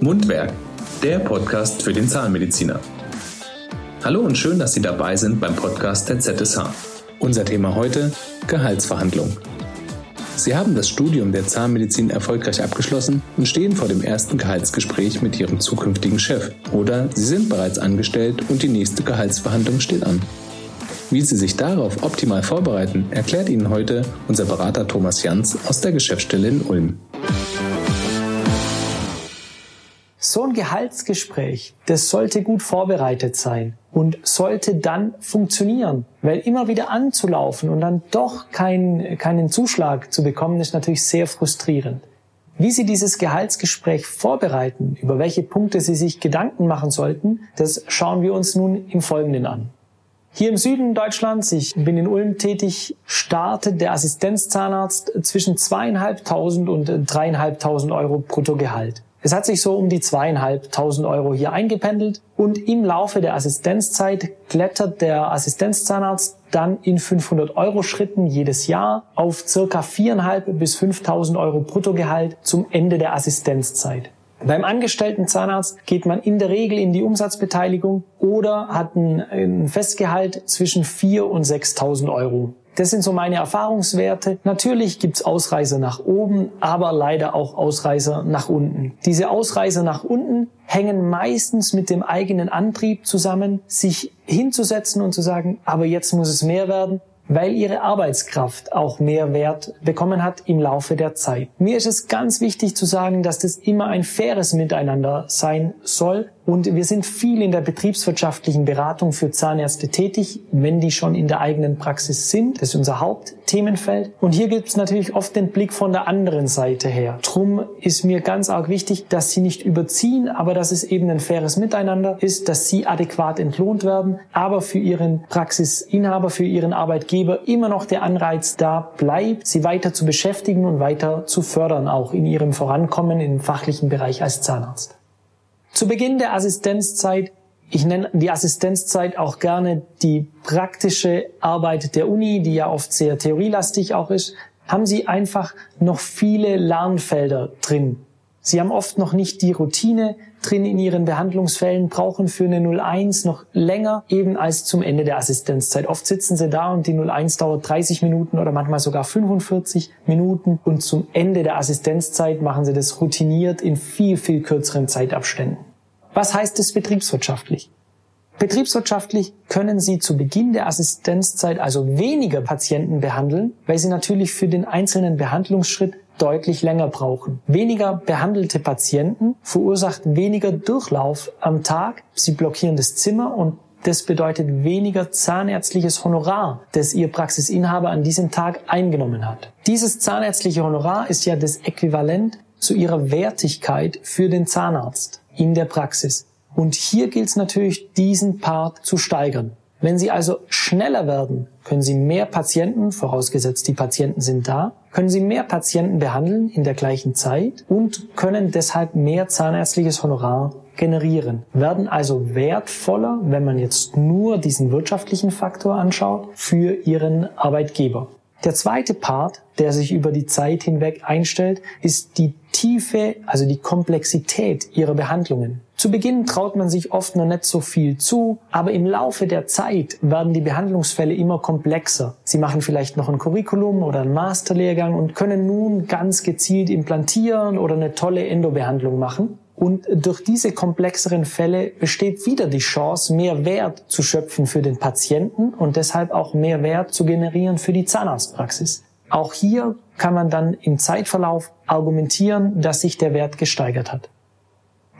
Mundwerk, der Podcast für den Zahnmediziner. Hallo und schön, dass Sie dabei sind beim Podcast der ZSH. Unser Thema heute Gehaltsverhandlung. Sie haben das Studium der Zahnmedizin erfolgreich abgeschlossen und stehen vor dem ersten Gehaltsgespräch mit Ihrem zukünftigen Chef. Oder Sie sind bereits angestellt und die nächste Gehaltsverhandlung steht an. Wie Sie sich darauf optimal vorbereiten, erklärt Ihnen heute unser Berater Thomas Jans aus der Geschäftsstelle in Ulm. So ein Gehaltsgespräch, das sollte gut vorbereitet sein und sollte dann funktionieren. Weil immer wieder anzulaufen und dann doch kein, keinen Zuschlag zu bekommen, ist natürlich sehr frustrierend. Wie Sie dieses Gehaltsgespräch vorbereiten, über welche Punkte Sie sich Gedanken machen sollten, das schauen wir uns nun im Folgenden an. Hier im Süden Deutschlands, ich bin in Ulm tätig, startet der Assistenzzahnarzt zwischen zweieinhalbtausend und dreieinhalbtausend Euro Bruttogehalt. Es hat sich so um die zweieinhalbtausend Euro hier eingependelt und im Laufe der Assistenzzeit klettert der Assistenzzahnarzt dann in 500 Euro Schritten jedes Jahr auf circa viereinhalb bis 5000 Euro Bruttogehalt zum Ende der Assistenzzeit. Beim angestellten Zahnarzt geht man in der Regel in die Umsatzbeteiligung oder hat ein, Festgehalt zwischen 4 und 6.000 Euro. Das sind so meine Erfahrungswerte. Natürlich gibt's Ausreißer nach oben, aber leider auch Ausreißer nach unten. Diese Ausreißer nach unten hängen meistens mit dem eigenen Antrieb zusammen, sich hinzusetzen und zu sagen, aber jetzt muss es mehr werden weil ihre Arbeitskraft auch mehr Wert bekommen hat im Laufe der Zeit. Mir ist es ganz wichtig zu sagen, dass das immer ein faires Miteinander sein soll und wir sind viel in der betriebswirtschaftlichen Beratung für Zahnärzte tätig, wenn die schon in der eigenen Praxis sind. Das ist unser Hauptthemenfeld. Und hier gibt es natürlich oft den Blick von der anderen Seite her. Drum ist mir ganz arg wichtig, dass sie nicht überziehen, aber dass es eben ein faires Miteinander ist, dass sie adäquat entlohnt werden, aber für ihren Praxisinhaber, für ihren Arbeitgeber immer noch der Anreiz da bleibt, sie weiter zu beschäftigen und weiter zu fördern, auch in ihrem Vorankommen im fachlichen Bereich als Zahnarzt. Zu Beginn der Assistenzzeit, ich nenne die Assistenzzeit auch gerne die praktische Arbeit der Uni, die ja oft sehr theorielastig auch ist, haben Sie einfach noch viele Lernfelder drin. Sie haben oft noch nicht die Routine drin in Ihren Behandlungsfällen, brauchen für eine 01 noch länger eben als zum Ende der Assistenzzeit. Oft sitzen Sie da und die 01 dauert 30 Minuten oder manchmal sogar 45 Minuten und zum Ende der Assistenzzeit machen Sie das routiniert in viel, viel kürzeren Zeitabständen. Was heißt es betriebswirtschaftlich? Betriebswirtschaftlich können Sie zu Beginn der Assistenzzeit also weniger Patienten behandeln, weil Sie natürlich für den einzelnen Behandlungsschritt deutlich länger brauchen. Weniger behandelte Patienten verursacht weniger Durchlauf am Tag. Sie blockieren das Zimmer und das bedeutet weniger zahnärztliches Honorar, das Ihr Praxisinhaber an diesem Tag eingenommen hat. Dieses zahnärztliche Honorar ist ja das Äquivalent zu Ihrer Wertigkeit für den Zahnarzt in der Praxis. Und hier gilt es natürlich, diesen Part zu steigern. Wenn Sie also schneller werden, können Sie mehr Patienten, vorausgesetzt die Patienten sind da, können Sie mehr Patienten behandeln in der gleichen Zeit und können deshalb mehr zahnärztliches Honorar generieren, werden also wertvoller, wenn man jetzt nur diesen wirtschaftlichen Faktor anschaut, für Ihren Arbeitgeber. Der zweite Part, der sich über die Zeit hinweg einstellt, ist die Tiefe, also die Komplexität ihrer Behandlungen. Zu Beginn traut man sich oft noch nicht so viel zu, aber im Laufe der Zeit werden die Behandlungsfälle immer komplexer. Sie machen vielleicht noch ein Curriculum oder einen Masterlehrgang und können nun ganz gezielt implantieren oder eine tolle Endobehandlung machen. Und durch diese komplexeren Fälle besteht wieder die Chance, mehr Wert zu schöpfen für den Patienten und deshalb auch mehr Wert zu generieren für die Zahnarztpraxis. Auch hier kann man dann im Zeitverlauf argumentieren, dass sich der Wert gesteigert hat.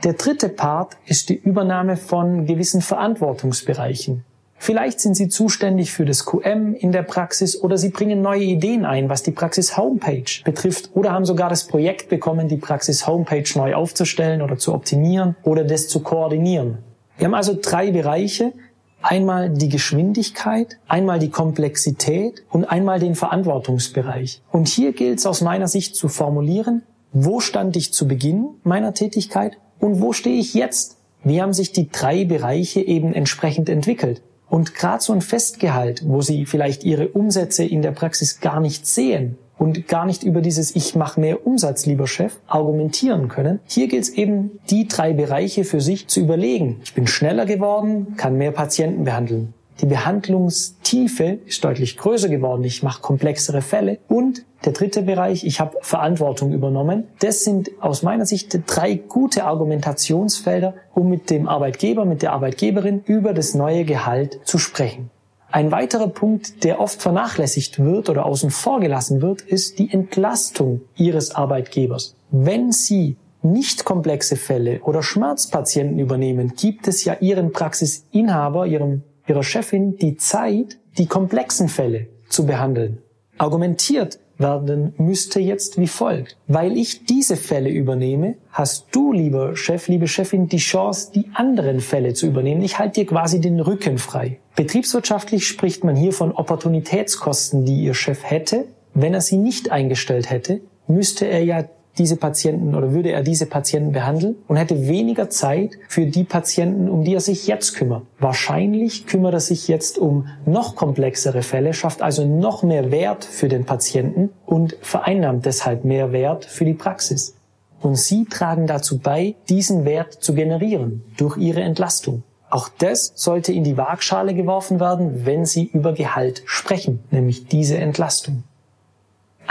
Der dritte Part ist die Übernahme von gewissen Verantwortungsbereichen. Vielleicht sind Sie zuständig für das QM in der Praxis oder Sie bringen neue Ideen ein, was die Praxis Homepage betrifft oder haben sogar das Projekt bekommen, die Praxis Homepage neu aufzustellen oder zu optimieren oder das zu koordinieren. Wir haben also drei Bereiche. Einmal die Geschwindigkeit, einmal die Komplexität und einmal den Verantwortungsbereich. Und hier gilt es aus meiner Sicht zu formulieren, wo stand ich zu Beginn meiner Tätigkeit und wo stehe ich jetzt? Wie haben sich die drei Bereiche eben entsprechend entwickelt? Und gerade so ein Festgehalt, wo Sie vielleicht Ihre Umsätze in der Praxis gar nicht sehen, und gar nicht über dieses Ich mache mehr Umsatz, lieber Chef, argumentieren können. Hier gilt es eben, die drei Bereiche für sich zu überlegen. Ich bin schneller geworden, kann mehr Patienten behandeln. Die Behandlungstiefe ist deutlich größer geworden. Ich mache komplexere Fälle. Und der dritte Bereich, ich habe Verantwortung übernommen. Das sind aus meiner Sicht drei gute Argumentationsfelder, um mit dem Arbeitgeber, mit der Arbeitgeberin über das neue Gehalt zu sprechen. Ein weiterer Punkt, der oft vernachlässigt wird oder außen vor gelassen wird, ist die Entlastung Ihres Arbeitgebers. Wenn Sie nicht komplexe Fälle oder Schmerzpatienten übernehmen, gibt es ja Ihren Praxisinhaber, Ihrem ihrer Chefin die Zeit, die komplexen Fälle zu behandeln. Argumentiert werden müsste jetzt wie folgt. Weil ich diese Fälle übernehme, hast du, lieber Chef, liebe Chefin, die Chance, die anderen Fälle zu übernehmen. Ich halte dir quasi den Rücken frei. Betriebswirtschaftlich spricht man hier von Opportunitätskosten, die Ihr Chef hätte. Wenn er sie nicht eingestellt hätte, müsste er ja diese Patienten oder würde er diese Patienten behandeln und hätte weniger Zeit für die Patienten, um die er sich jetzt kümmert. Wahrscheinlich kümmert er sich jetzt um noch komplexere Fälle, schafft also noch mehr Wert für den Patienten und vereinnahmt deshalb mehr Wert für die Praxis. Und Sie tragen dazu bei, diesen Wert zu generieren durch Ihre Entlastung. Auch das sollte in die Waagschale geworfen werden, wenn Sie über Gehalt sprechen, nämlich diese Entlastung.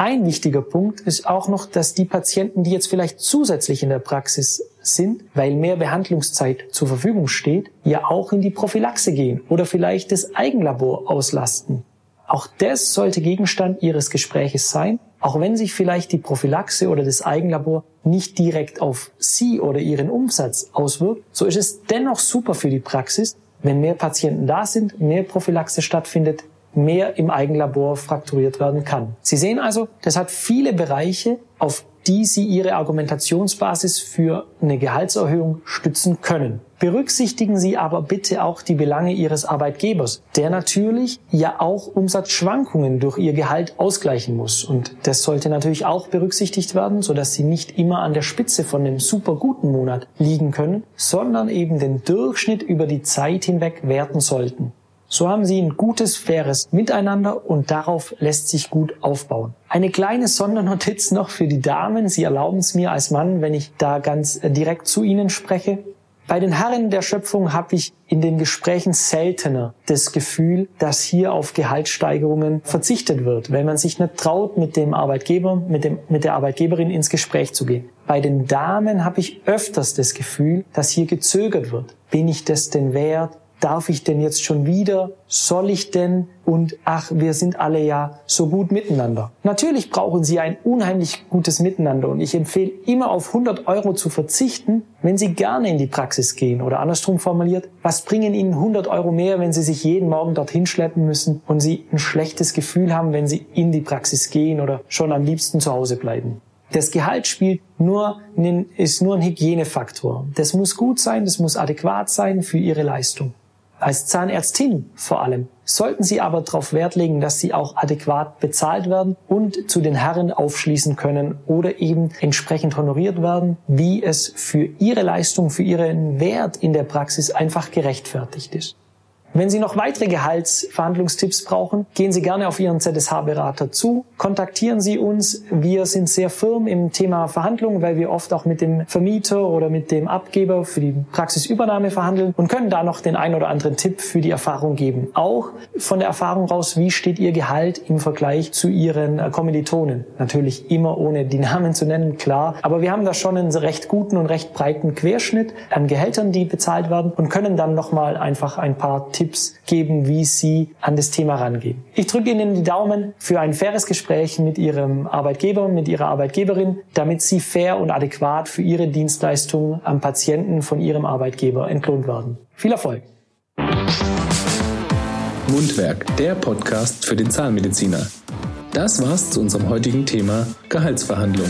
Ein wichtiger Punkt ist auch noch, dass die Patienten, die jetzt vielleicht zusätzlich in der Praxis sind, weil mehr Behandlungszeit zur Verfügung steht, ja auch in die Prophylaxe gehen oder vielleicht das Eigenlabor auslasten. Auch das sollte Gegenstand Ihres Gespräches sein, auch wenn sich vielleicht die Prophylaxe oder das Eigenlabor nicht direkt auf Sie oder Ihren Umsatz auswirkt, so ist es dennoch super für die Praxis, wenn mehr Patienten da sind, mehr Prophylaxe stattfindet, mehr im Eigenlabor frakturiert werden kann. Sie sehen also, das hat viele Bereiche, auf die Sie Ihre Argumentationsbasis für eine Gehaltserhöhung stützen können. Berücksichtigen Sie aber bitte auch die Belange Ihres Arbeitgebers, der natürlich ja auch Umsatzschwankungen durch Ihr Gehalt ausgleichen muss. Und das sollte natürlich auch berücksichtigt werden, sodass Sie nicht immer an der Spitze von einem super guten Monat liegen können, sondern eben den Durchschnitt über die Zeit hinweg werten sollten. So haben sie ein gutes, faires Miteinander und darauf lässt sich gut aufbauen. Eine kleine Sondernotiz noch für die Damen. Sie erlauben es mir als Mann, wenn ich da ganz äh, direkt zu Ihnen spreche. Bei den Herren der Schöpfung habe ich in den Gesprächen seltener das Gefühl, dass hier auf Gehaltssteigerungen verzichtet wird, weil man sich nicht traut, mit dem Arbeitgeber, mit, dem, mit der Arbeitgeberin ins Gespräch zu gehen. Bei den Damen habe ich öfters das Gefühl, dass hier gezögert wird. Bin ich das denn wert? Darf ich denn jetzt schon wieder? Soll ich denn? Und ach, wir sind alle ja so gut miteinander. Natürlich brauchen Sie ein unheimlich gutes Miteinander und ich empfehle immer auf 100 Euro zu verzichten, wenn Sie gerne in die Praxis gehen oder andersrum formuliert, was bringen Ihnen 100 Euro mehr, wenn Sie sich jeden Morgen dorthin schleppen müssen und Sie ein schlechtes Gefühl haben, wenn Sie in die Praxis gehen oder schon am liebsten zu Hause bleiben. Das Gehalt spielt nur, ist nur ein Hygienefaktor. Das muss gut sein, das muss adäquat sein für Ihre Leistung. Als Zahnärztin vor allem sollten Sie aber darauf Wert legen, dass Sie auch adäquat bezahlt werden und zu den Herren aufschließen können oder eben entsprechend honoriert werden, wie es für Ihre Leistung, für Ihren Wert in der Praxis einfach gerechtfertigt ist. Wenn Sie noch weitere Gehaltsverhandlungstipps brauchen, gehen Sie gerne auf Ihren ZSH-Berater zu, kontaktieren Sie uns. Wir sind sehr firm im Thema Verhandlungen, weil wir oft auch mit dem Vermieter oder mit dem Abgeber für die Praxisübernahme verhandeln und können da noch den einen oder anderen Tipp für die Erfahrung geben. Auch von der Erfahrung raus, wie steht Ihr Gehalt im Vergleich zu Ihren äh, Kommilitonen? Natürlich immer ohne die Namen zu nennen, klar. Aber wir haben da schon einen recht guten und recht breiten Querschnitt an Gehältern, die bezahlt werden und können dann nochmal einfach ein paar Tipps geben, wie Sie an das Thema rangehen. Ich drücke Ihnen die Daumen für ein faires Gespräch mit Ihrem Arbeitgeber, mit Ihrer Arbeitgeberin, damit Sie fair und adäquat für Ihre Dienstleistung am Patienten von Ihrem Arbeitgeber entlohnt werden. Viel Erfolg! Mundwerk, der Podcast für den Zahnmediziner. Das war's zu unserem heutigen Thema Gehaltsverhandlung.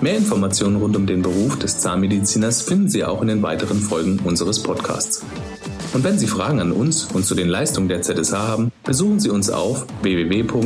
Mehr Informationen rund um den Beruf des Zahnmediziners finden Sie auch in den weiteren Folgen unseres Podcasts. Und wenn Sie Fragen an uns und zu den Leistungen der ZSH haben, besuchen Sie uns auf www.zsh.de.